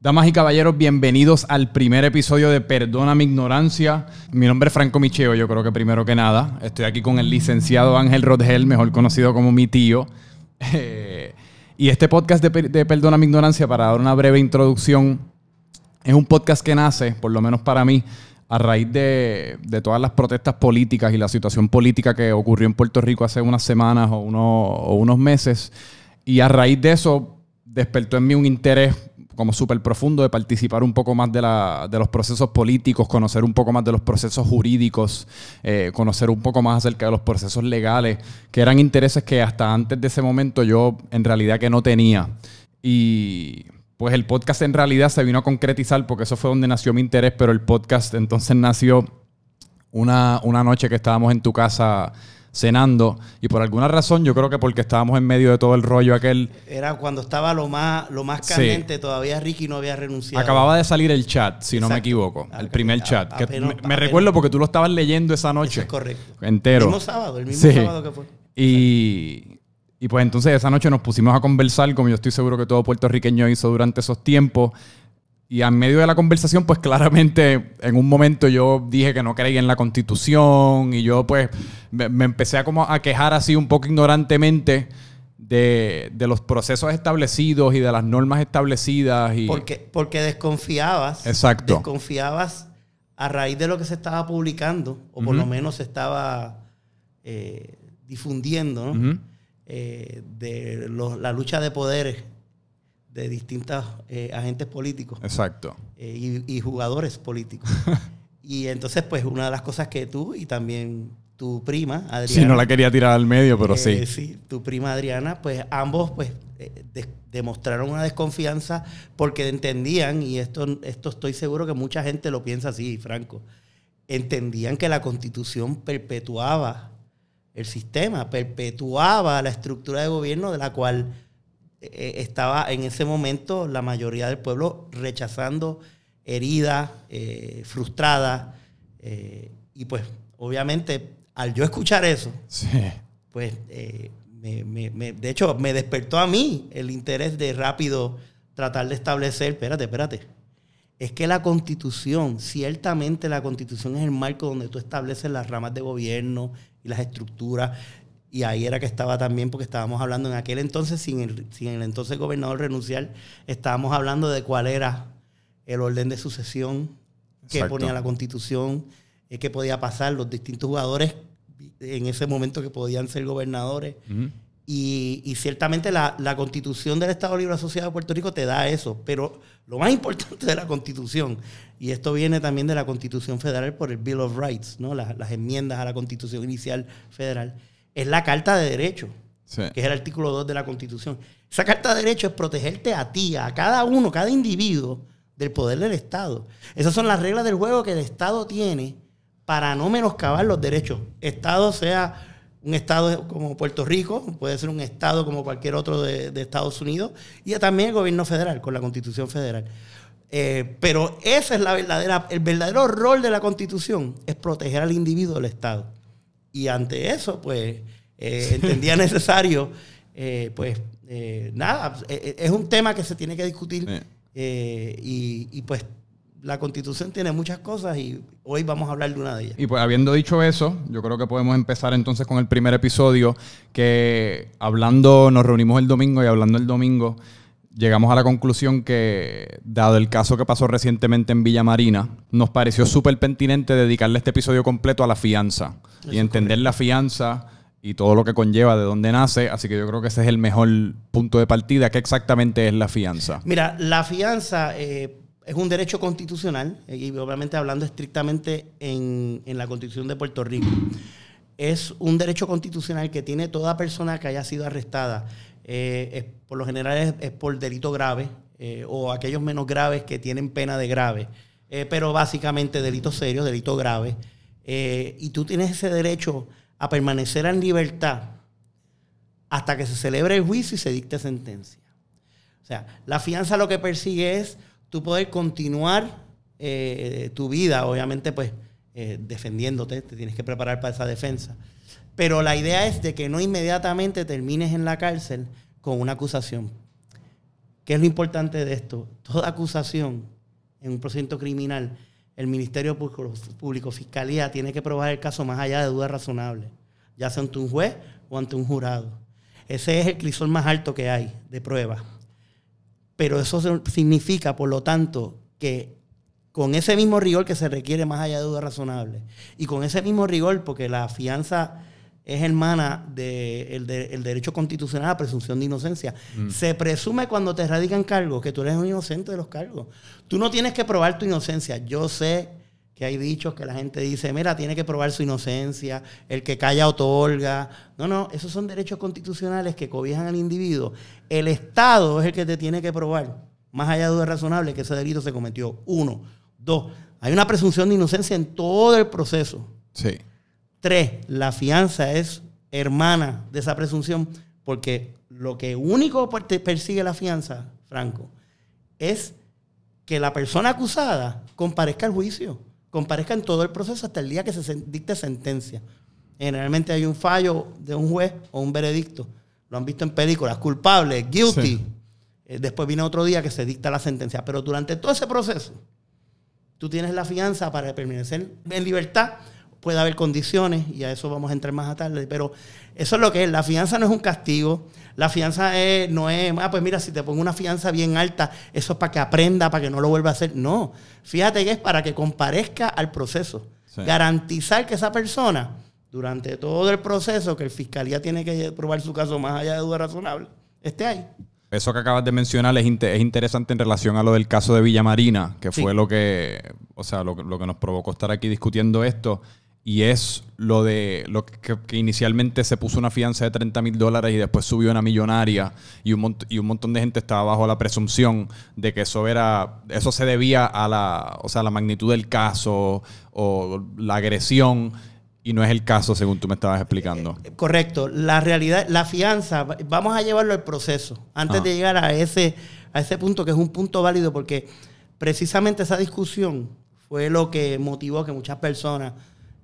Damas y caballeros, bienvenidos al primer episodio de Perdona mi ignorancia. Mi nombre es Franco Micheo, yo creo que primero que nada. Estoy aquí con el licenciado Ángel Rodgel, mejor conocido como mi tío. Eh, y este podcast de, Perdona mi ignorancia, para dar una breve introducción, es un podcast que nace, por lo menos para mí, a raíz de, todas las protestas políticas y la situación política que ocurrió en Puerto Rico hace unas semanas o unos meses. Y a raíz de eso despertó en mí un interés como súper profundo de participar un poco más de, la, de, los procesos políticos, conocer un poco más de los procesos jurídicos, eh, conocer un poco más acerca de los procesos legales, que eran intereses que hasta antes de ese momento yo en realidad que no tenía. Y pues el podcast en realidad se vino a concretizar porque eso fue donde nació mi interés, pero el podcast entonces nació una, una noche que estábamos en tu casa cenando y por alguna razón, yo creo que porque estábamos en medio de todo el rollo aquel... Era cuando estaba lo más, lo más caliente, todavía Ricky no había renunciado. Acababa de salir el chat, si no me equivoco, el primer chat. me, recuerdo porque tú lo estabas leyendo esa noche. es correcto. Entero. El mismo sábado, el mismo sábado que fue. Y, y pues entonces esa noche nos pusimos a conversar, como yo estoy seguro que todo puertorriqueño hizo durante esos tiempos. Y en medio de la conversación, pues claramente en un momento yo dije que no creía en la constitución y yo pues me, empecé a como a quejar así un poco ignorantemente de, los procesos establecidos y de las normas establecidas. Y... Porque, porque desconfiabas. Exacto. Desconfiabas a raíz de lo que se estaba publicando, o por lo menos se estaba eh, difundiendo, eh, de la lucha de poderes de distintos eh, agentes políticos. Exacto. Eh, y, jugadores políticos. y entonces, pues, una de las cosas que tú y también tu prima, Adriana. Sí, no la quería tirar al medio, pero sí. Eh, sí, tu prima Adriana, pues ambos, pues, demostraron una desconfianza porque entendían, y esto, esto estoy seguro que mucha gente lo piensa así, Franco, entendían que la constitución perpetuaba el sistema, perpetuaba la estructura de gobierno de la cual eh, estaba en ese momento la mayoría del pueblo rechazando, herida, eh, frustrada. Eh, y pues, obviamente, al yo escuchar eso, pues, de hecho, me despertó a mí el interés de rápido tratar de establecer, espérate, espérate. Es que la constitución, ciertamente la constitución es el marco donde tú estableces las ramas de gobierno y las estructuras. Y ahí era que estaba también, porque estábamos hablando en aquel entonces, sin el, sin el entonces gobernador renunciar, estábamos hablando de cuál era el orden de sucesión que ponía la constitución, eh, qué podía pasar, los distintos jugadores en ese momento que podían ser gobernadores. y, ciertamente la, la, constitución del Estado Libre Asociado de Puerto Rico te da eso, pero lo más importante de la constitución, y esto viene también de la constitución federal por el Bill of Rights, ¿no? las, las enmiendas a la constitución inicial federal, es la Carta de Derecho, que es el artículo 2 de la Constitución. Esa Carta de Derecho es protegerte a ti, a cada uno, cada individuo del poder del Estado. Esas son las reglas del juego que el Estado tiene para no menoscabar los derechos. Estado sea un Estado como Puerto Rico, puede ser un Estado como cualquier otro de, Estados Unidos, y también el gobierno federal, con la Constitución federal. Eh, pero ese es la verdadera, el verdadero rol de la Constitución, es proteger al individuo del Estado. Y ante eso, pues, eh, entendía necesario, eh, pues, eh, nada, es un tema que se tiene que discutir y, pues la constitución tiene muchas cosas y hoy vamos a hablar de una de ellas. Y pues habiendo dicho eso, yo creo que podemos empezar entonces con el primer episodio que hablando, nos reunimos el domingo y hablando el domingo, llegamos a la conclusión que, dado el caso que pasó recientemente en Villa Marina, nos pareció súper pertinente dedicarle este episodio completo a la fianza y entender la fianza y todo lo que conlleva, de dónde nace. Así que yo creo que ese es el mejor punto de partida. ¿Qué exactamente es la fianza? Mira, la fianza eh, es un derecho constitucional, eh, y obviamente hablando estrictamente en, en la Constitución de Puerto Rico. Es un derecho constitucional que tiene toda persona que haya sido arrestada eh, por lo general es, por delito grave eh, o aquellos menos graves que tienen pena de grave, eh, pero básicamente delito serio, delito grave. y tú tienes ese derecho a permanecer en libertad hasta que se celebre el juicio y se dicte sentencia. O sea, la fianza lo que persigue es tú poder continuar tu vida, obviamente pues defendiéndote, te tienes que preparar para esa defensa. Pero la idea es de que no inmediatamente termines en la cárcel con una acusación. ¿Qué es lo importante de esto? Toda acusación en un procedimiento criminal, el Ministerio Público, Fiscalía, tiene que probar el caso más allá de dudas razonables, ya sea ante un juez o ante un jurado. Ese es el crisol más alto que hay de prueba. Pero eso significa, por lo tanto, que con ese mismo rigor que se requiere más allá de dudas razonables, y con ese mismo rigor, porque la fianza es hermana del de, el derecho constitucional a presunción de inocencia. Mm. Se presume cuando te radican cargos que tú eres un inocente de los cargos. Tú no tienes que probar tu inocencia. Yo sé que hay dichos que la gente dice, mira, tiene que probar su inocencia, el que calla otorga. No, no, esos son derechos constitucionales que cobijan al individuo. El Estado es el que te tiene que probar, más allá de duda razonable, que ese delito se cometió. Uno. Dos, hay una presunción de inocencia en todo el proceso. Sí. Tres, la fianza es hermana de esa presunción, porque lo que único persigue la fianza, Franco, es que la persona acusada comparezca al juicio, comparezca en todo el proceso hasta el día que se dicte sentencia. Generalmente hay un fallo de un juez o un veredicto. Lo han visto en películas, culpable, guilty. Eh, después viene otro día que se dicta la sentencia. Pero durante todo ese proceso, tú tienes la fianza para permanecer en libertad puede haber condiciones y a eso vamos a entrar más a tarde, pero eso es lo que es. La fianza no es un castigo, la fianza no es, ah, pues mira, si te pongo una fianza bien alta, eso es para que aprenda, para que no lo vuelva a hacer. No, fíjate que es para que comparezca al proceso. Garantizar que esa persona, durante todo el proceso, que el fiscalía tiene que probar su caso más allá de duda razonable, esté ahí. Eso que acabas de mencionar es, es, interesante en relación a lo del caso de Villa Marina, que fue lo que, o sea, lo, lo, que nos provocó estar aquí discutiendo esto y es lo de lo que, inicialmente se puso una fianza de 30 mil dólares y después subió una millonaria y un, y un montón de gente estaba bajo la presunción de que eso era eso se debía a la, o sea, la magnitud del caso o la agresión y no es el caso según tú me estabas explicando. Eh, correcto, la realidad, la fianza, vamos a llevarlo al proceso antes de llegar a ese a ese punto que es un punto válido porque precisamente esa discusión fue lo que motivó que muchas personas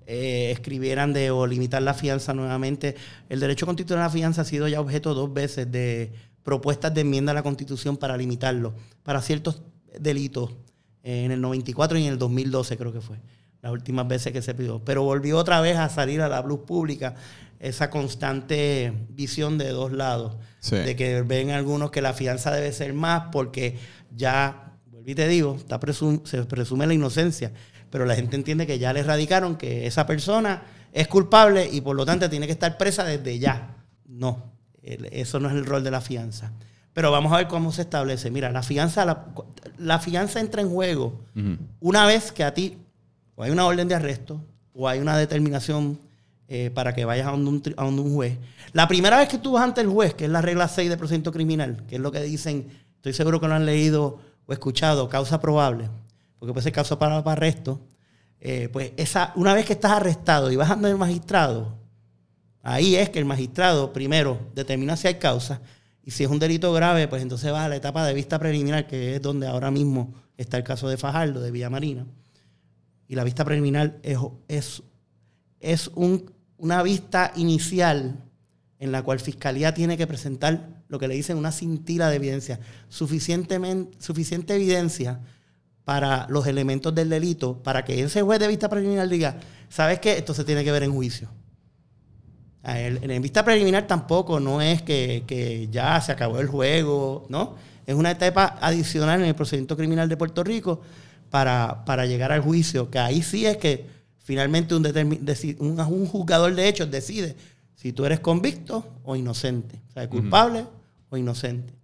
eh, escribieran de o limitar la fianza nuevamente. El derecho constitucional a la fianza ha sido ya objeto dos veces de propuestas de enmienda a la Constitución para limitarlo, para ciertos delitos, en el 94 y en el 2012 creo que fue, las últimas veces que se pidió. Pero volvió otra vez a salir a la luz pública esa constante visión de dos lados, de que ven algunos que la fianza debe ser más porque ya, volví y te digo, está se presume la inocencia pero la gente entiende que ya le erradicaron que esa persona es culpable y por lo tanto tiene que estar presa desde ya. No, eso no es el rol de la fianza. Pero vamos a ver cómo se establece. Mira, la fianza, la, fianza entra en juego una vez que a ti o hay una orden de arresto o hay una determinación eh, para que vayas a un, a un, juez. La primera vez que tú vas ante el juez, que es la regla 6 del procedimiento criminal, que es lo que dicen, estoy seguro que lo han leído o escuchado, causa probable porque puede ser caso para, arresto, eh, pues esa, una vez que estás arrestado y vas ante el magistrado, ahí es que el magistrado primero determina si hay causa y si es un delito grave, pues entonces va a la etapa de vista preliminar, que es donde ahora mismo está el caso de Fajardo, de Villamarina. Y la vista preliminar es, es, es una vista inicial en la cual Fiscalía tiene que presentar lo que le dicen una cintila de evidencia, suficientemente, suficiente evidencia para los elementos del delito, para que ese juez de vista preliminar diga, ¿sabes qué? Esto se tiene que ver en juicio. En vista preliminar tampoco no es que, ya se acabó el juego, ¿no? Es una etapa adicional en el procedimiento criminal de Puerto Rico para, para llegar al juicio, que ahí sí es que finalmente un, un, un juzgador de hechos decide si tú eres convicto o inocente, o sea, culpable o inocente.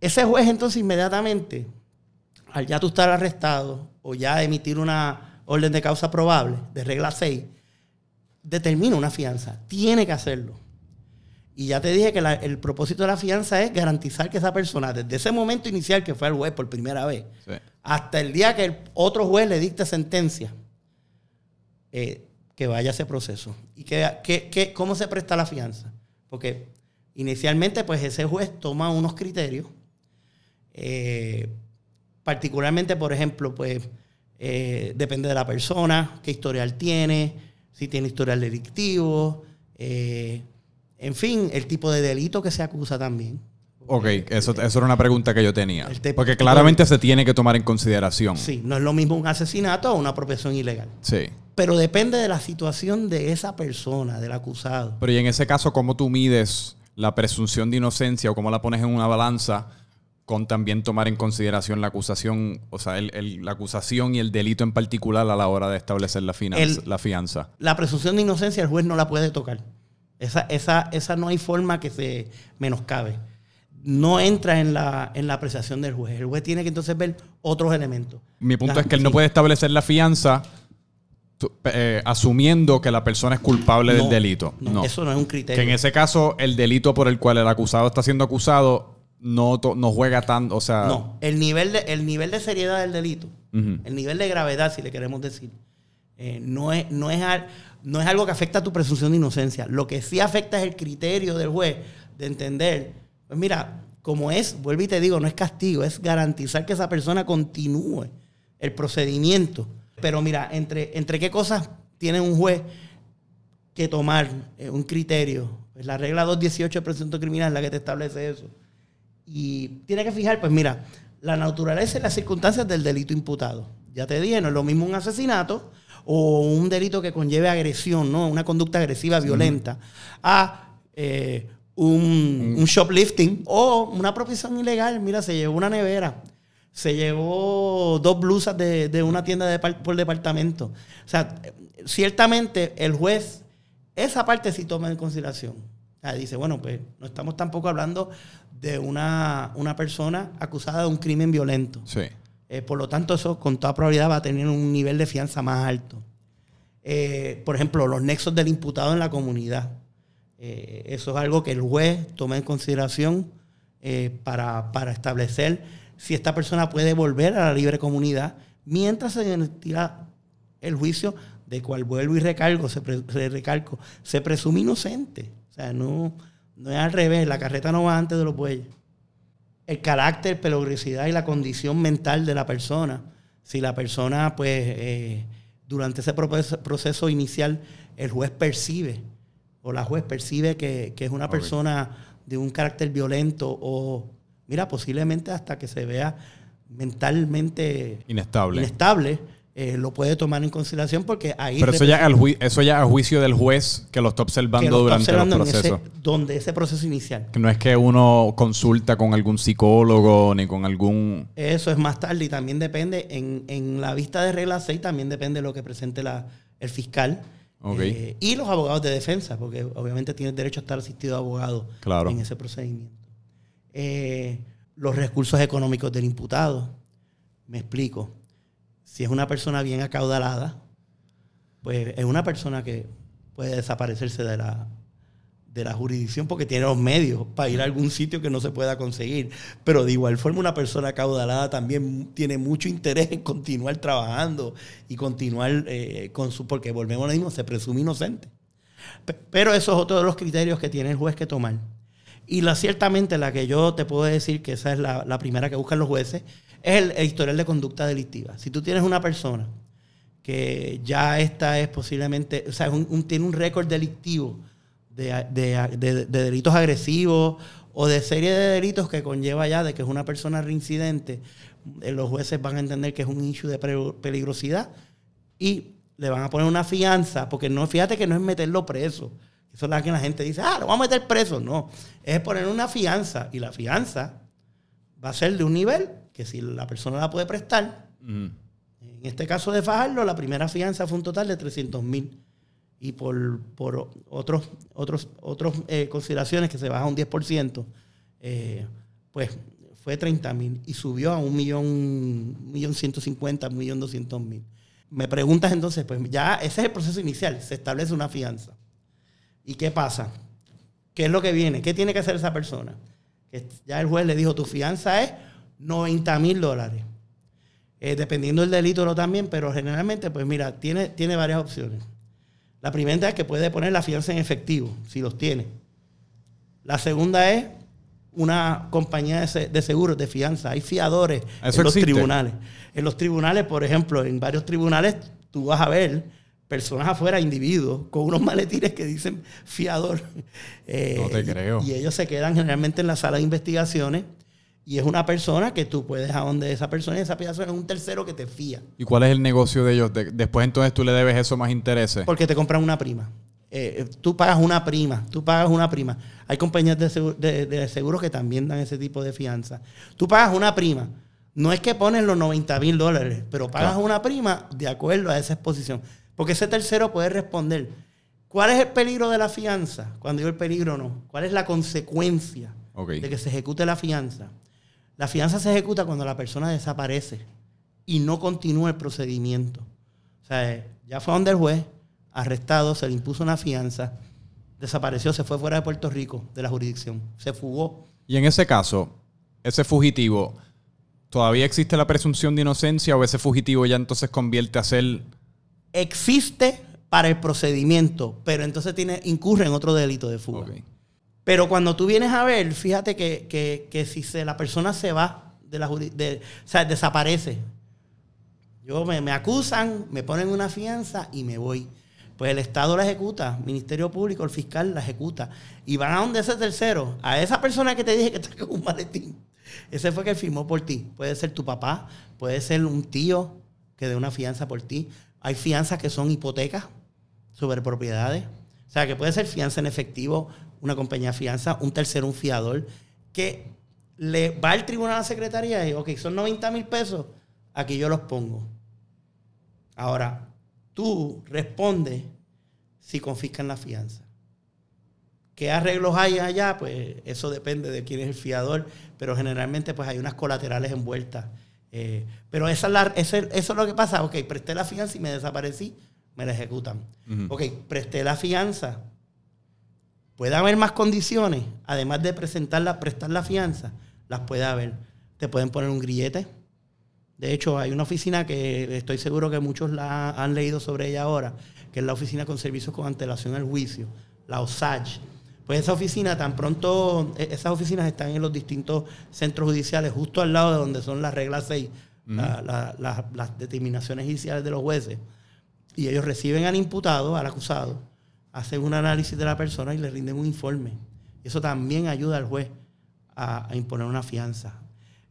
Ese juez entonces inmediatamente al ya tú estar arrestado o ya emitir una orden de causa probable, de regla 6, determina una fianza. Tiene que hacerlo. Y ya te dije que el propósito de la fianza es garantizar que esa persona, desde ese momento inicial que fue al juez por primera vez, hasta el día que el otro juez le dicte sentencia, eh, que vaya ese proceso. ¿Y que, cómo se presta la fianza? Porque inicialmente, pues ese juez toma unos criterios eh, Particularmente, por ejemplo, pues eh, depende de la persona, qué historial tiene, si tiene historial delictivo, eh, en fin, el tipo de delito que se acusa también. Ok, eso, eso era una pregunta que yo tenía. Porque claramente se tiene que tomar en consideración. Sí, no es lo mismo un asesinato o una apropiación ilegal. Sí. Pero depende de la situación de esa persona, del acusado. Pero y en ese caso, ¿cómo tú mides la presunción de inocencia o cómo la pones en una balanza con también tomar en consideración la acusación, o sea, el- el- la acusación y el delito en particular a la hora de establecer la, finanza- El- la fianza? La presunción de inocencia el juez no la puede tocar. Esa, esa, esa no hay forma que se menoscabe. No entra en la, en la apreciación del juez. El juez tiene que entonces ver otros elementos. Mi punto es que él no sí. puede establecer la fianza eh, asumiendo que la persona es culpable del delito. no, No. Eso no es un Que criterio. en ese caso, el delito por el cual el acusado está siendo acusado no, no juega tan, o sea... No, el nivel, de, el nivel de seriedad del delito, el nivel de gravedad, si le queremos decir, eh, no, es, no, es al- no es algo que afecta a tu presunción de inocencia. Lo que sí afecta es el criterio del juez de entender, pues mira, como es, vuelvo y te digo, no es castigo, es garantizar que esa persona continúe el procedimiento. Pero mira, entre, entre qué cosas tiene un juez que tomar eh, un criterio. Pues la regla 218 del procedimiento criminal es la que te establece eso. Y tiene que fijar, pues mira, la naturaleza y las circunstancias del delito imputado. Ya te dije, no es lo mismo un asesinato o un delito que conlleve agresión, ¿no? Una conducta agresiva, violenta, a eh, un, un shoplifting o una apropiación ilegal. Mira, se llevó una nevera, se llevó dos blusas de, de una tienda de por departamento. O sea, ciertamente el juez esa parte sí toma en consideración. O sea, dice, bueno, pues no estamos tampoco hablando de una, una persona acusada de un crimen violento. Sí. Eh, por lo tanto, eso con toda probabilidad va a tener un nivel de fianza más alto. Eh, por ejemplo, los nexos del imputado en la comunidad. Eh, eso es algo que el juez toma en consideración para, para establecer si esta persona puede volver a la libre comunidad mientras se tira el juicio de cual vuelvo y recalco, se, pre- se recalco, se presume inocente. O sea, no, no es al revés, la carreta no va antes de los bueyes el carácter, peligrosidad y la condición mental de la persona. Si la persona, pues, eh, durante ese proceso, inicial, el juez percibe, o la juez percibe que, que es una persona de un carácter violento, o, mira, posiblemente hasta que se vea mentalmente Inestable. inestable, eh, lo puede tomar en consideración porque ahí... Pero eso ya, al eso ya a juicio del juez que lo está observando lo está durante observando los ese- procesos. donde ese proceso inicial. Que no es que uno consulta con algún psicólogo ni con algún... Eso es más tarde y también depende, en, en la vista de regla 6 también depende de lo que presente la, el fiscal eh, y los abogados de defensa, porque obviamente tienes derecho a estar asistido a abogado Claro. en ese procedimiento. Eh, los recursos económicos del imputado, me explico. Si es una persona bien acaudalada, pues es una persona que puede desaparecerse de la, de la jurisdicción porque tiene los medios para ir a algún sitio que no se pueda conseguir. Pero de igual forma una persona acaudalada también tiene mucho interés en continuar trabajando y continuar eh, con su... porque volvemos a lo mismo, se presume inocente. Pe- Pero eso es otro de los criterios que tiene el juez que tomar. Y la, ciertamente la que yo te puedo decir que esa es la, la primera que buscan los jueces, es el, historial de conducta delictiva. Si tú tienes una persona que ya esta es posiblemente, o sea, tiene un récord delictivo de, de- de- de delitos agresivos o de serie de delitos que conlleva ya de que es una persona reincidente, eh, los jueces van a entender que es un issue de peligrosidad y le van a poner una fianza, porque no, fíjate que no es meterlo preso. Eso es la que la gente dice, ah, lo vamos a meter preso. No, es poner una fianza y la fianza va a ser de un nivel que si la persona la puede prestar, en este caso de Fajardo, la primera fianza fue un total de 300 mil. Y por, por otros, otros, otros eh, consideraciones que se baja un 10%, eh, pues fue 30 mil y subió a un millón, millón 150, un millón 200 mil. Me preguntas entonces, pues ya ese es el proceso inicial, se establece una fianza. ¿Y qué pasa? ¿Qué es lo que viene? ¿Qué tiene que hacer esa persona? Que ya el juez le dijo, tu fianza es 90 mil dólares. Eh, dependiendo del delito lo también, pero generalmente, pues mira, tiene, tiene varias opciones. La primera es que puede poner la fianza en efectivo, si los tiene. La segunda es una compañía de, se- de seguros, de fianza. Hay fiadores ¿Eso en los existe? tribunales. En los tribunales, por ejemplo, en varios tribunales, tú vas a ver personas afuera, individuos, con unos maletines que dicen fiador. Eh, no te creo. Y, ellos se quedan generalmente en la sala de investigaciones y es una persona que tú puedes a donde esa persona y esa persona es un tercero que te fía. ¿Y cuál es el negocio de ellos? después entonces tú le debes eso más intereses. Porque te compran una prima. Eh, tú pagas una prima, tú pagas una prima. Hay compañías de, seguros que también dan ese tipo de fianza. Tú pagas una prima. No es que pones los 90 mil dólares, pero pagas una prima de acuerdo a esa exposición. Porque ese tercero puede responder. ¿Cuál es el peligro de la fianza? Cuando digo el peligro, no. ¿Cuál es la consecuencia de que se ejecute la fianza? La fianza se ejecuta cuando la persona desaparece y no continúa el procedimiento. O sea, ya fue donde el juez, arrestado, se le impuso una fianza, desapareció, se fue fuera de Puerto Rico, de la jurisdicción, se fugó. Y en ese caso, ese fugitivo, ¿todavía existe la presunción de inocencia o ese fugitivo ya entonces convierte a ser... Existe para el procedimiento, pero entonces tiene, incurre en otro delito de fuga. Pero cuando tú vienes a ver, fíjate que, si se, la persona se va de la de, o sea, desaparece. Yo me, me acusan, me ponen una fianza y me voy. Pues el Estado la ejecuta, Ministerio Público, el fiscal la ejecuta. Y van a donde ese tercero, a esa persona que te dije que con un maletín. Ese fue que firmó por ti. Puede ser tu papá, puede ser un tío que dé una fianza por ti. Hay fianzas que son hipotecas sobre propiedades. O sea, que puede ser fianza en efectivo, una compañía de fianza, un tercero, un fiador, que le va al tribunal a la secretaría y, ok, son 90 mil pesos, aquí yo los pongo. Ahora, tú respondes si confiscan la fianza. ¿Qué arreglos hay allá? Pues eso depende de quién es el fiador, pero generalmente pues hay unas colaterales envueltas. Eh, pero esa es eso es lo que pasa. Ok, presté la fianza y me desaparecí, me la ejecutan. Ok, presté la fianza. Puede haber más condiciones, además de presentarla, prestar la fianza, las puede haber. Te pueden poner un grillete, de hecho, hay una oficina que estoy seguro que muchos la han leído sobre ella ahora, que es la Oficina con Servicios con Antelación al Juicio, la OSAGE. Pues esa oficina, tan pronto, e, esas oficinas están en los distintos centros judiciales, justo al lado de donde son las reglas 6, las determinaciones judiciales de los jueces. Y ellos reciben al imputado, al acusado, hacen un análisis de la persona y le rinden un informe. Eso también ayuda al juez a imponer una fianza.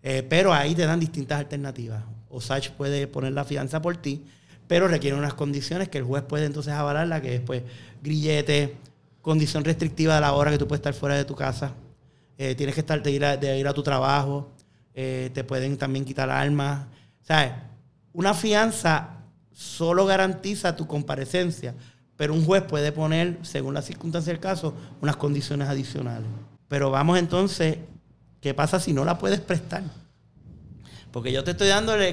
Eh, pero ahí te dan distintas alternativas. Osage puede poner la fianza por ti, pero requiere unas condiciones que el juez puede entonces avalarla, que es pues grillete, condición restrictiva de la hora que tú puedes estar fuera de tu casa, eh, tienes que estar de ir a, de ir a tu trabajo, eh, te pueden también quitar armas. ¿Sabes? Una fianza solo garantiza tu comparecencia, pero un juez puede poner, según la circunstancia del caso, unas condiciones adicionales. Pero vamos entonces ¿Qué pasa si no la puedes prestar? Porque yo te estoy dando el,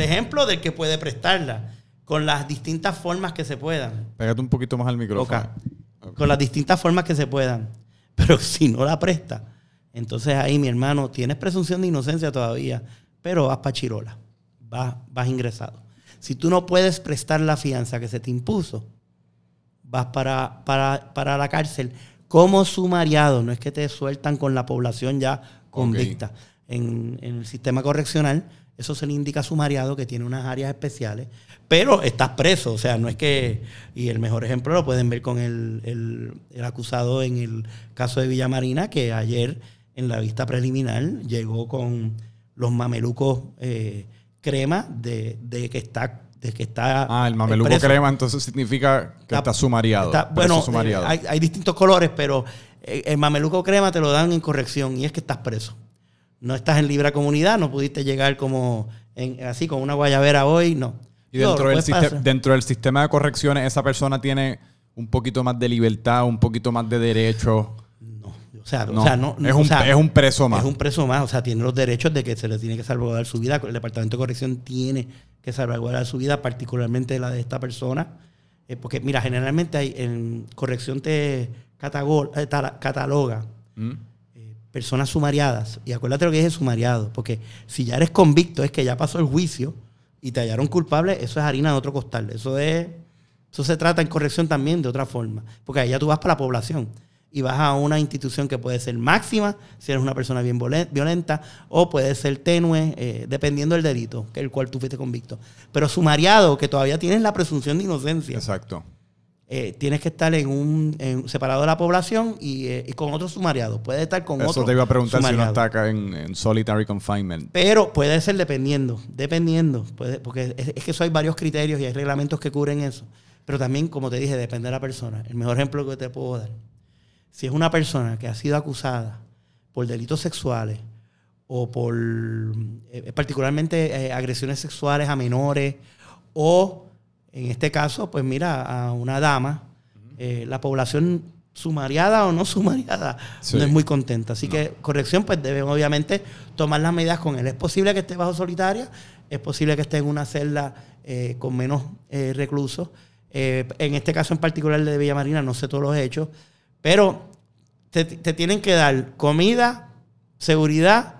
ejemplo del que puede prestarla con las distintas formas que se puedan. Pégate un poquito más al micrófono. Con las distintas formas que se puedan. Pero si no la presta, entonces ahí, mi hermano, tienes presunción de inocencia todavía, pero vas para Chirola, vas, vas ingresado. Si tú no puedes prestar la fianza que se te impuso, vas para, para, para la cárcel como sumariado. No es que te sueltan con la población ya convicta. En, el sistema correccional, eso se le indica sumariado que tiene unas áreas especiales, pero estás preso, o sea, no es que, y el mejor ejemplo lo pueden ver con el, acusado en el caso de Villa Marina, que ayer en la vista preliminar llegó con los mamelucos eh, crema de, que está de que está ah el mameluco crema entonces significa que está, sumariado bueno eh, hay, hay, distintos colores pero eh, el mameluco crema te lo dan en corrección y es que estás preso. No estás en libre comunidad, no pudiste llegar como así con una guayabera hoy, no. Y dentro, del dentro del sistema de correcciones, esa persona tiene un poquito más de libertad, un poquito más de derecho. No, o sea, no, es, un, es un preso más. Es un preso más, o sea, tiene los derechos de que se le tiene que salvaguardar su vida. El Departamento de Corrección tiene que salvaguardar su vida, particularmente la de esta persona. Eh, porque, mira, generalmente hay, en corrección te eh, cataloga mm. eh, personas sumariadas. Y acuérdate lo que es sumariado, porque si ya eres convicto, es que ya pasó el juicio y te hallaron culpable, eso es harina de otro costal. Eso es. Eso se trata en corrección también de otra forma. Porque ya tú vas para la población. Y vas a una institución que puede ser máxima, si eres una persona bien violenta, o puede ser tenue, eh, dependiendo del delito, que el cual tú fuiste convicto. Pero sumariado, que todavía tienes la presunción de inocencia. Exacto. Eh, tienes que estar en un separado de la población y, eh, con otro sumariado. Puede estar con otro. Eso te iba a preguntar si uno está acá en, solitary confinement. Pero puede ser dependiendo, dependiendo, puede, porque es, es, que eso hay varios criterios y hay reglamentos que cubren eso. Pero también, como te dije, depende de la persona. El mejor ejemplo que te puedo dar si es una persona que ha sido acusada por delitos sexuales o por eh, particularmente eh, agresiones sexuales a menores o en este caso, pues mira, a una dama, eh, la población sumariada o no sumariada no es muy contenta. Así que corrección, pues deben obviamente tomar las medidas con él. Es posible que esté bajo solitaria, es posible que esté en una celda con menos reclusos. en este caso en particular de Villa Marina, no sé todos los hechos, pero te, tienen que dar comida, seguridad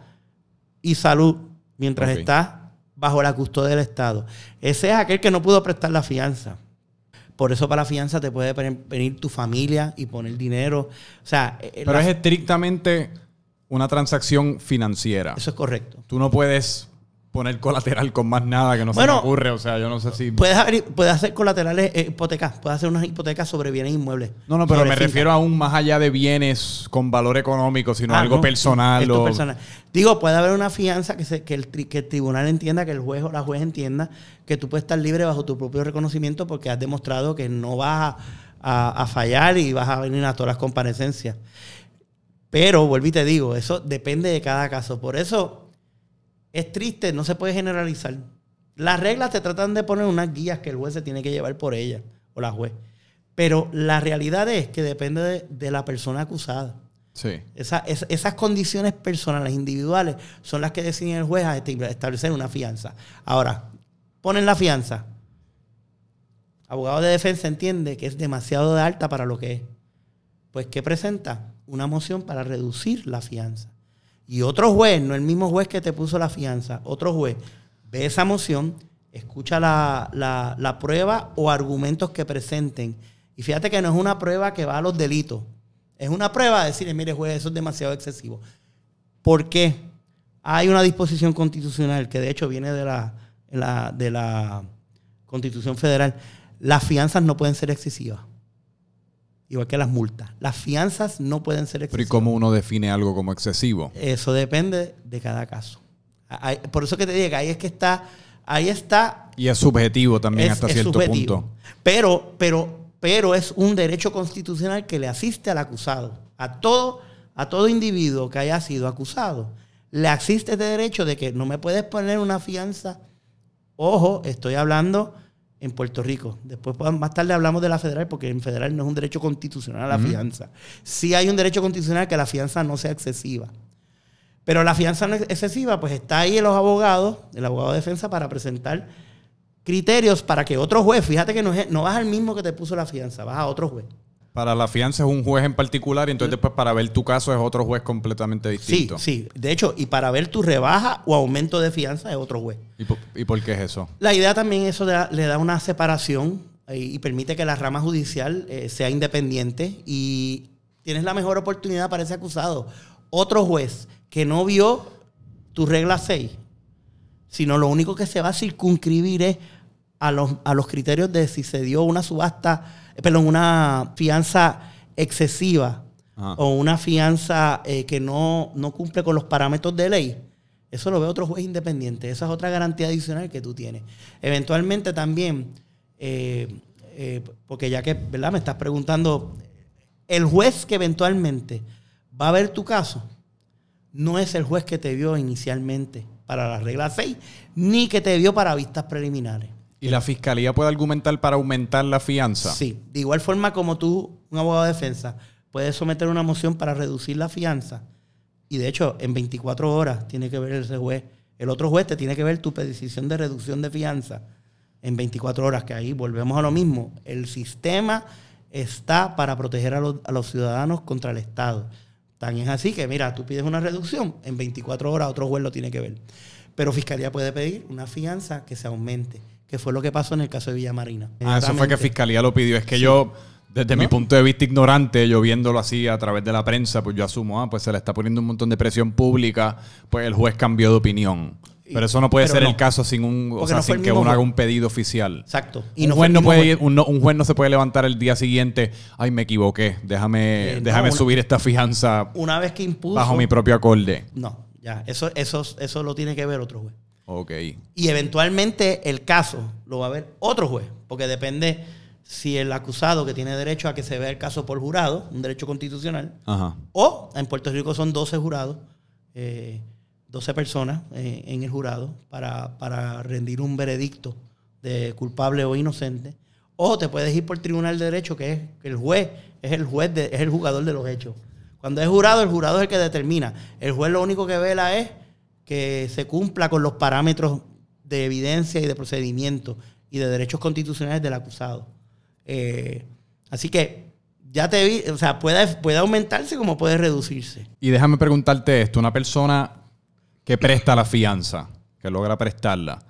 y salud mientras estás bajo la custodia del Estado. Ese es aquel que no pudo prestar la fianza. Por eso para la fianza te puede venir tu familia y poner dinero. O sea, eh, pero es estrictamente una transacción financiera. Eso es correcto. Tú no puedes poner colateral con más nada que no se me ocurre. O sea, yo no sé si. Puedes, hacer colaterales, eh, hipotecas. Puedes hacer unas hipotecas sobre bienes inmuebles. No, no, pero me refiero aún más allá de bienes con valor económico, sino ah, algo personal. o... personal. Digo, puede haber una fianza que, se, que, el, que el tribunal entienda, que el juez o la juez entienda que tú puedes estar libre bajo tu propio reconocimiento porque has demostrado que no vas a, a fallar y vas a venir a todas las comparecencias. Pero, vuelvo y te digo, eso depende de cada caso. Por eso es triste, no se puede generalizar. Las reglas te tratan de poner unas guías que el juez se tiene que llevar por ellas, o la juez. Pero la realidad es que depende de, la persona acusada. Sí. esas condiciones personales, individuales, son las que deciden el juez a establecer una fianza. Ahora, ponen la fianza. Abogado de defensa entiende que es demasiado de alta para lo que es. Pues, ¿qué presenta? Una moción para reducir la fianza. Y otro juez, no el mismo juez que te puso la fianza, otro juez ve esa moción, escucha la, prueba o argumentos que presenten. Y fíjate que no es una prueba que va a los delitos. Es una prueba de decirle, mire juez, eso es demasiado excesivo. ¿Por qué? Hay una disposición constitucional que de hecho viene de la, de la Constitución Federal. Las fianzas no pueden ser excesivas igual que las multas. Las fianzas no pueden ser excesivas. Pero ¿y cómo uno define algo como excesivo? Eso depende de cada caso. por eso que te digo ahí es que está, ahí está. Y es subjetivo también hasta cierto punto. Pero, pero, pero es un derecho constitucional que le asiste al acusado. A todo, a todo individuo que haya sido acusado. Le asiste este derecho de que no me puedes poner una fianza. Ojo, estoy hablando en Puerto Rico. Después más tarde hablamos de la federal porque en federal no es un derecho constitucional la fianza. Sí hay un derecho constitucional que la fianza no sea excesiva. Pero la fianza no es excesiva, pues está ahí en los abogados, el abogado de defensa, para presentar criterios para que otro juez, fíjate que no, no vas al mismo que te puso la fianza, vas a otro juez. Para la fianza es un juez en particular y entonces después para ver tu caso es otro juez completamente distinto. Sí, sí. De hecho, y para ver tu rebaja o aumento de fianza es otro juez. ¿Y por, qué es eso? La idea también eso le da una separación y, permite que la rama judicial eh, sea independiente y tienes la mejor oportunidad para ese acusado. Otro juez que no vio tu regla 6, sino lo único que se va a circunscribir es a los, a los criterios de si se dio una subasta perdón, una fianza excesiva o una fianza eh, que no, cumple con los parámetros de ley, eso lo ve otro juez independiente. Esa es otra garantía adicional que tú tienes. Eventualmente también, eh, eh, porque ya que ¿verdad? me estás preguntando, el juez que eventualmente va a ver tu caso no es el juez que te vio inicialmente para la regla 6, ni que te vio para vistas preliminares. ¿Y la fiscalía puede argumentar para aumentar la fianza? Sí. De igual forma como tú, un abogado de defensa, puedes someter una moción para reducir la fianza. Y de hecho, en 24 horas tiene que ver ese juez. El otro juez te tiene que ver tu decisión de reducción de fianza en 24 horas, que ahí volvemos a lo mismo. El sistema está para proteger a los, a los ciudadanos contra el Estado. Tan es así que, mira, tú pides una reducción, en 24 horas otro juez lo tiene que ver. Pero Fiscalía puede pedir una fianza que se aumente que fue lo que pasó en el caso de Villa Marina. Ah, eso fue que Fiscalía lo pidió. Es que yo Desde mi punto de vista ignorante, yo viéndolo así a través de la prensa, pues yo asumo, ah, pues se le está poniendo un montón de presión pública, pues el juez cambió de opinión. Pero eso no puede ser el caso sin un, o sea, sin que uno haga un pedido oficial. Exacto. Y un, no juez no puede un, juez no se puede levantar el día siguiente, ay, me equivoqué, déjame, eh, déjame subir esta fianza. Una vez que impuso. Bajo mi propio acorde. No, ya. Eso, eso, eso lo tiene que ver otro juez. Ok. Y eventualmente el caso lo va a ver otro juez, porque depende si el acusado que tiene derecho a que se vea el caso por jurado, un derecho constitucional, o en Puerto Rico son 12 jurados, 12 eh, personas eh, en el jurado para, rendir un veredicto de culpable o inocente, o te puedes ir por tribunal de derecho, que es el juez, es el juez, es el jugador de los hechos. Cuando es jurado, el jurado es el que determina. El juez lo único que vela es que se cumpla con los parámetros de evidencia y de procedimiento y de derechos constitucionales del acusado. Eh, así que ya te vi, o sea, puede, puede aumentarse como puede reducirse. Y déjame preguntarte esto, una persona que presta la fianza, que logra prestarla,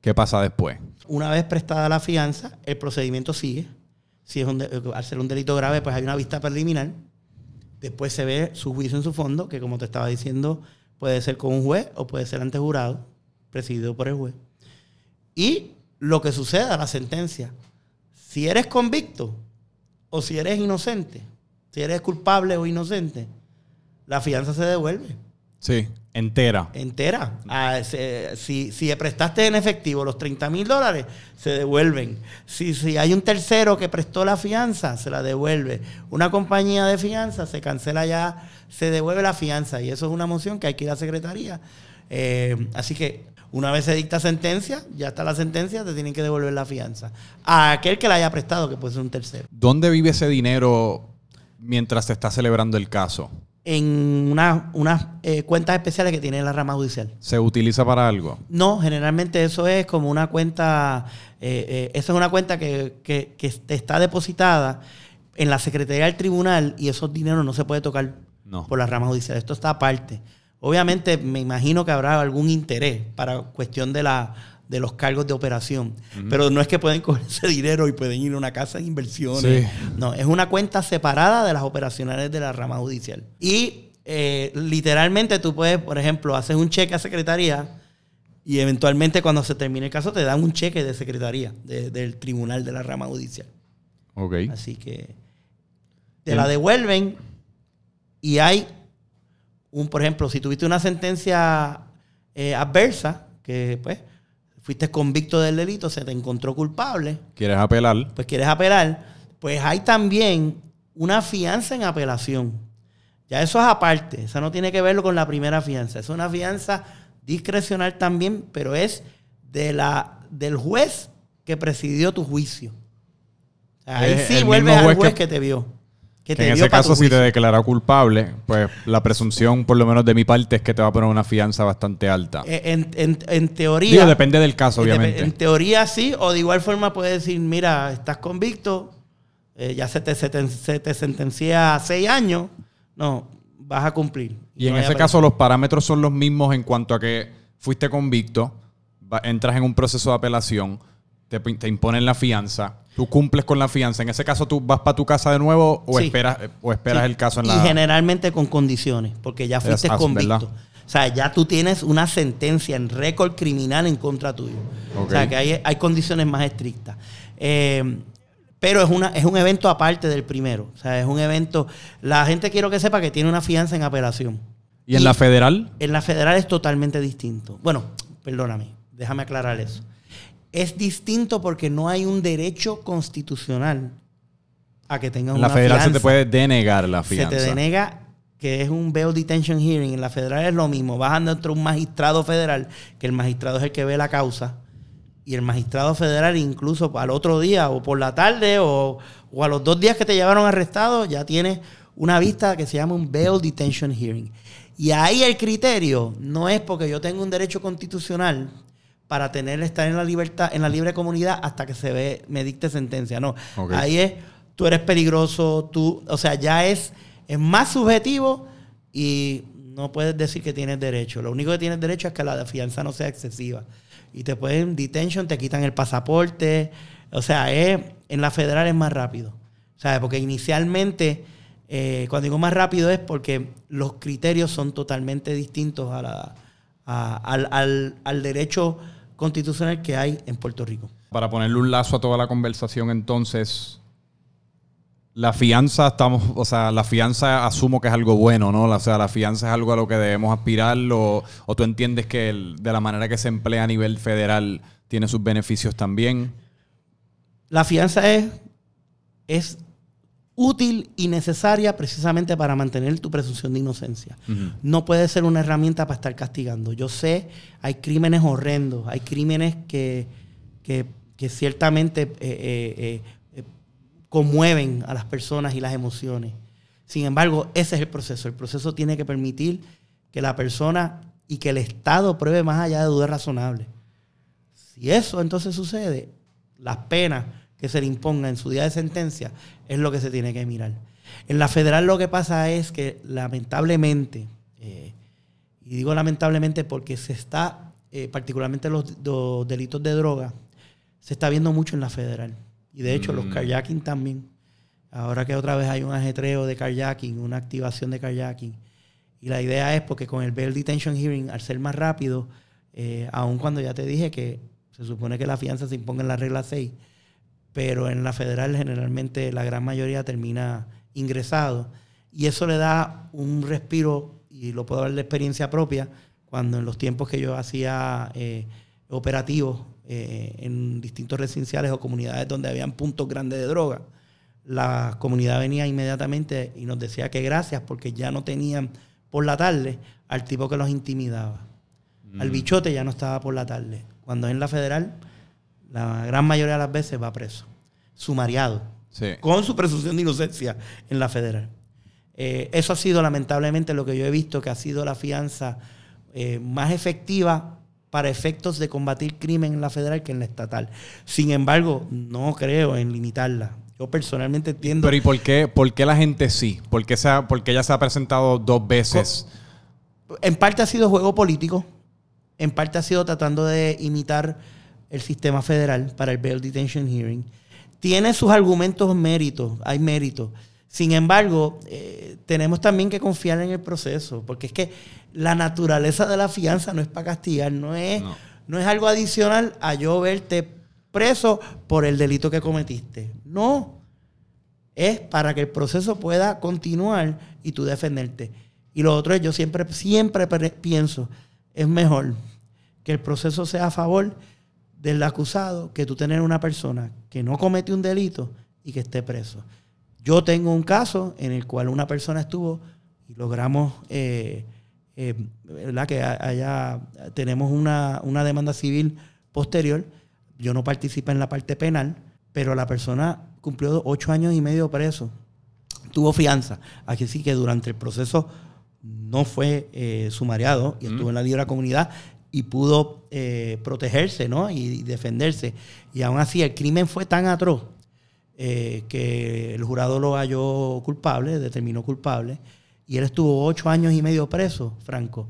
¿qué pasa después? Una vez prestada la fianza, el procedimiento sigue. Si es un al ser un delito grave, pues hay una vista preliminar. Después se ve su juicio en su fondo, que como te estaba diciendo, puede ser con un juez o puede ser ante jurado, presidido por el juez. Y lo que suceda, la sentencia si eres convicto o si eres inocente, si eres culpable o inocente, la fianza se devuelve. Sí, entera. Entera. Ah, si, si prestaste en efectivo los 30 mil dólares, se devuelven. Si, si hay un tercero que prestó la fianza, se la devuelve. Una compañía de fianza se cancela ya, se devuelve la fianza. Y eso es una moción que hay que ir a la secretaría. Eh, así que una vez se dicta sentencia, ya está la sentencia, te tienen que devolver la fianza. A aquel que la haya prestado, que puede ser un tercero. ¿Dónde vive ese dinero mientras se está celebrando el caso? En unas eh, cuentas especiales que tiene la rama judicial. ¿Se utiliza para algo? No, generalmente eso es como una cuenta, eh, eh, esa es una cuenta que, que, que, está depositada en la Secretaría del Tribunal y esos dineros no se puede tocar por la rama judicial. Esto está aparte. Obviamente me imagino que habrá algún interés para cuestión de la de los cargos de operación. Pero no es que pueden coger ese dinero y pueden ir a una casa de inversiones. No, es una cuenta separada de las operacionales de la rama judicial. Y eh, literalmente tú puedes, por ejemplo, hacer un cheque a secretaría y eventualmente cuando se termine el caso te dan un cheque de secretaría del tribunal de la rama judicial. Ok. Así que te la devuelven y hay un, por ejemplo, si tuviste una sentencia eh, adversa, que pues fuiste convicto del delito, se te encontró culpable. ¿Quieres apelar? Pues quieres apelar. Pues hay también una fianza en apelación. Ya eso es aparte, eso no tiene que ver con la primera fianza. Es una fianza discrecional también, pero es de la, del juez que presidió tu juicio. ahí sí vuelves al juez que te vio en ese caso, si te declara culpable, pues la presunción, por lo menos de mi parte, es que te va a poner una fianza bastante alta. Eh, en, teoría. depende del caso, obviamente. En teoría sí, o de igual forma puedes decir: mira, estás convicto, eh, ya se te, se te, sentencia a seis años, no, vas a cumplir. Y, en ese caso, los parámetros son los mismos en cuanto a que fuiste convicto, entras en un proceso de apelación, te, te imponen la fianza Tú cumples con la fianza. En ese caso, ¿tú vas para tu casa de nuevo o esperas, o esperas el caso en la... Y generalmente con condiciones, porque ya fuiste convicto. O sea, ya tú tienes una sentencia en récord criminal en contra tuyo. O sea, que hay, condiciones más estrictas. Eh, pero es, una, es un evento aparte del primero. O sea, es un evento... La gente quiero que sepa que tiene una fianza en apelación. ¿Y en la federal? En la federal es totalmente distinto. Bueno, perdóname, déjame aclarar eso es distinto porque no hay un derecho constitucional a que tengas una fianza. La federal se te puede denegar la fianza. Se te denega que es un bail detention hearing. En la federal es lo mismo. Vas entre un magistrado federal, que el magistrado es el que ve la causa, y el magistrado federal incluso al otro día o por la tarde o, o a los dos días que te llevaron arrestado ya tienes una vista que se llama un bail detention hearing. Y ahí el criterio no es porque yo tengo un derecho constitucional para tener estar en la libertad, en la libre comunidad hasta que se ve, me dicte sentencia. No. Ahí es, tú eres peligroso, tú, o sea, ya es, es más subjetivo y no puedes decir que tienes derecho. Lo único que tienes derecho es que la fianza no sea excesiva. Y te pueden detention, te quitan el pasaporte. O sea, es, en la federal es más rápido. O sea, porque inicialmente, eh, cuando digo más rápido es porque los criterios son totalmente distintos a la, al, al derecho constitucional que hay en Puerto Rico. Para ponerle un lazo a toda la conversación, entonces, la fianza, estamos, o sea, la fianza asumo que es algo bueno, ¿no? O sea, la fianza es algo a lo que debemos aspirar, o, tú entiendes que de la manera que se emplea a nivel federal tiene sus beneficios también. La fianza es, es útil y necesaria precisamente para mantener tu presunción de inocencia. No puede ser una herramienta para estar castigando. Yo sé, hay crímenes horrendos, hay crímenes que, que, ciertamente eh, eh, eh, conmueven a las personas y las emociones. Sin embargo, ese es el proceso. El proceso tiene que permitir que la persona y que el Estado pruebe más allá de dudas razonables. Si eso entonces sucede, las penas que se le imponga en su día de sentencia es lo que se tiene que mirar. En la federal lo que pasa es que lamentablemente, eh, y digo lamentablemente porque se está, eh, particularmente los, delitos de droga, se está viendo mucho en la federal. Y de hecho los mm. kayaking también. Ahora que otra vez hay un ajetreo de kayaking, una activación de kayaking. Y la idea es porque con el bail detention hearing, al ser más rápido, eh, aun cuando ya te dije que se supone que la fianza se imponga en la regla 6, pero en la federal generalmente la gran mayoría termina ingresado. Y eso le da un respiro, y lo puedo hablar de experiencia propia, cuando en los tiempos que yo hacía eh, operativos eh, en distintos residenciales o comunidades donde habían puntos grandes de droga, la comunidad venía inmediatamente y nos decía que gracias porque ya no tenían por la tarde al tipo que los intimidaba. Al mm. bichote ya no estaba por la tarde. Cuando en la federal la gran mayoría de las veces va preso, sumariado, con su presunción de inocencia en la federal. Eh, eso ha sido lamentablemente lo que yo he visto que ha sido la fianza eh, más efectiva para efectos de combatir crimen en la federal que en la estatal. Sin embargo, no creo en limitarla. Yo personalmente entiendo. Pero ¿y por qué, por qué la gente sí? ¿Por qué, se porque ella se ha presentado dos veces? En parte ha sido juego político, en parte ha sido tratando de imitar el sistema federal para el bail detention hearing. Tiene sus argumentos méritos, hay méritos. Sin embargo, eh, tenemos también que confiar en el proceso, porque es que la naturaleza de la fianza no es para castigar, no es, no. es algo adicional a yo verte preso por el delito que cometiste. No, es para que el proceso pueda continuar y tú defenderte. Y lo otro es, yo siempre, siempre pienso, es mejor que el proceso sea a favor del acusado que tú tener una persona que no comete un delito y que esté preso. Yo tengo un caso en el cual una persona estuvo y logramos, eh, eh, ¿verdad? Que allá tenemos una, demanda civil posterior. Yo no participé en la parte penal, pero la persona cumplió ocho años y medio preso. Tuvo fianza. Aquí sí que durante el proceso no fue eh, sumariado y estuvo en la libre comunidad y pudo eh, protegerse ¿no? y, defenderse. Y aún así el crimen fue tan atroz eh, que el jurado lo halló culpable, determinó culpable, y él estuvo ocho años y medio preso, Franco,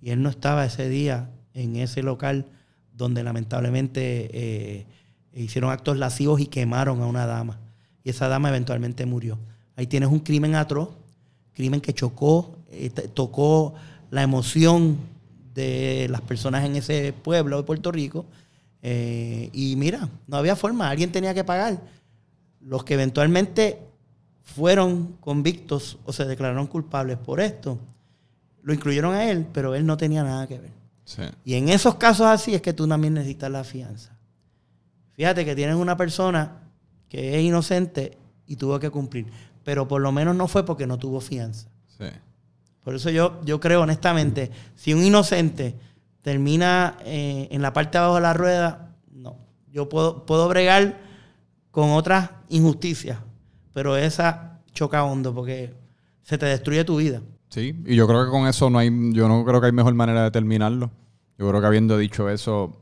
y él no estaba ese día en ese local donde lamentablemente eh, hicieron actos lascivos y quemaron a una dama. Y esa dama eventualmente murió. Ahí tienes un crimen atroz, crimen que chocó, tocó la emoción de las personas en ese pueblo de Puerto Rico. Eh, y mira, no había forma, alguien tenía que pagar. Los que eventualmente fueron convictos o se declararon culpables por esto, lo incluyeron a él, pero él no tenía nada que ver. Y en esos casos así es que tú también necesitas la fianza. Fíjate que tienes una persona que es inocente y tuvo que cumplir, pero por lo menos no fue porque no tuvo fianza. Sí. Por eso yo, yo creo honestamente, si un inocente termina eh, en la parte de abajo de la rueda, no. Yo puedo, puedo bregar con otras injusticias, pero esa choca hondo porque se te destruye tu vida. Sí, y yo creo que con eso no hay, yo no creo que hay mejor manera de terminarlo. Yo creo que habiendo dicho eso,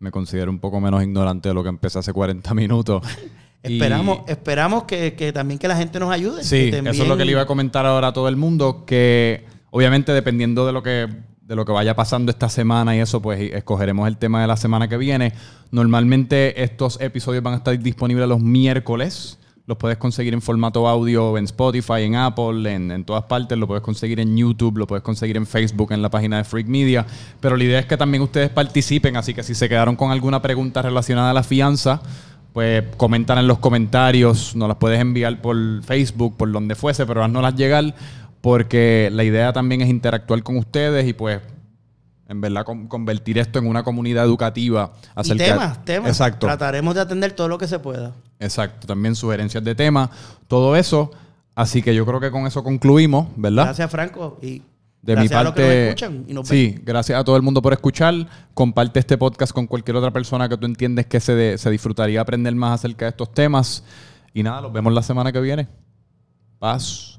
me considero un poco menos ignorante de lo que empecé hace 40 minutos. Esperamos, esperamos que, también que la gente nos ayude. Sí, eso es lo que le iba a comentar ahora a todo el mundo, que obviamente dependiendo de lo que de lo que vaya pasando esta semana y eso, pues escogeremos el tema de la semana que viene. Normalmente estos episodios van a estar disponibles los miércoles. Los puedes conseguir en formato audio en Spotify, en Apple, en, en, todas partes. Lo puedes conseguir en YouTube, lo puedes conseguir en Facebook, en la página de Freak Media. Pero la idea es que también ustedes participen, así que si se quedaron con alguna pregunta relacionada a la fianza, pues comentan en los comentarios, nos las puedes enviar por Facebook, por donde fuese, pero no las llegar, porque la idea también es interactuar con ustedes y pues en verdad convertir esto en una comunidad educativa acerca y temas, temas. Exacto. Trataremos de atender todo lo que se pueda. Exacto, también sugerencias de temas, todo eso. Así que yo creo que con eso concluimos, ¿verdad? Gracias, Franco. Y de mi parte, sí, gracias a todo el mundo por escuchar. Comparte este podcast con cualquier otra persona que tú entiendes que se, se disfrutaría aprender más acerca de estos temas. Y nada, los vemos la semana que viene. Paz.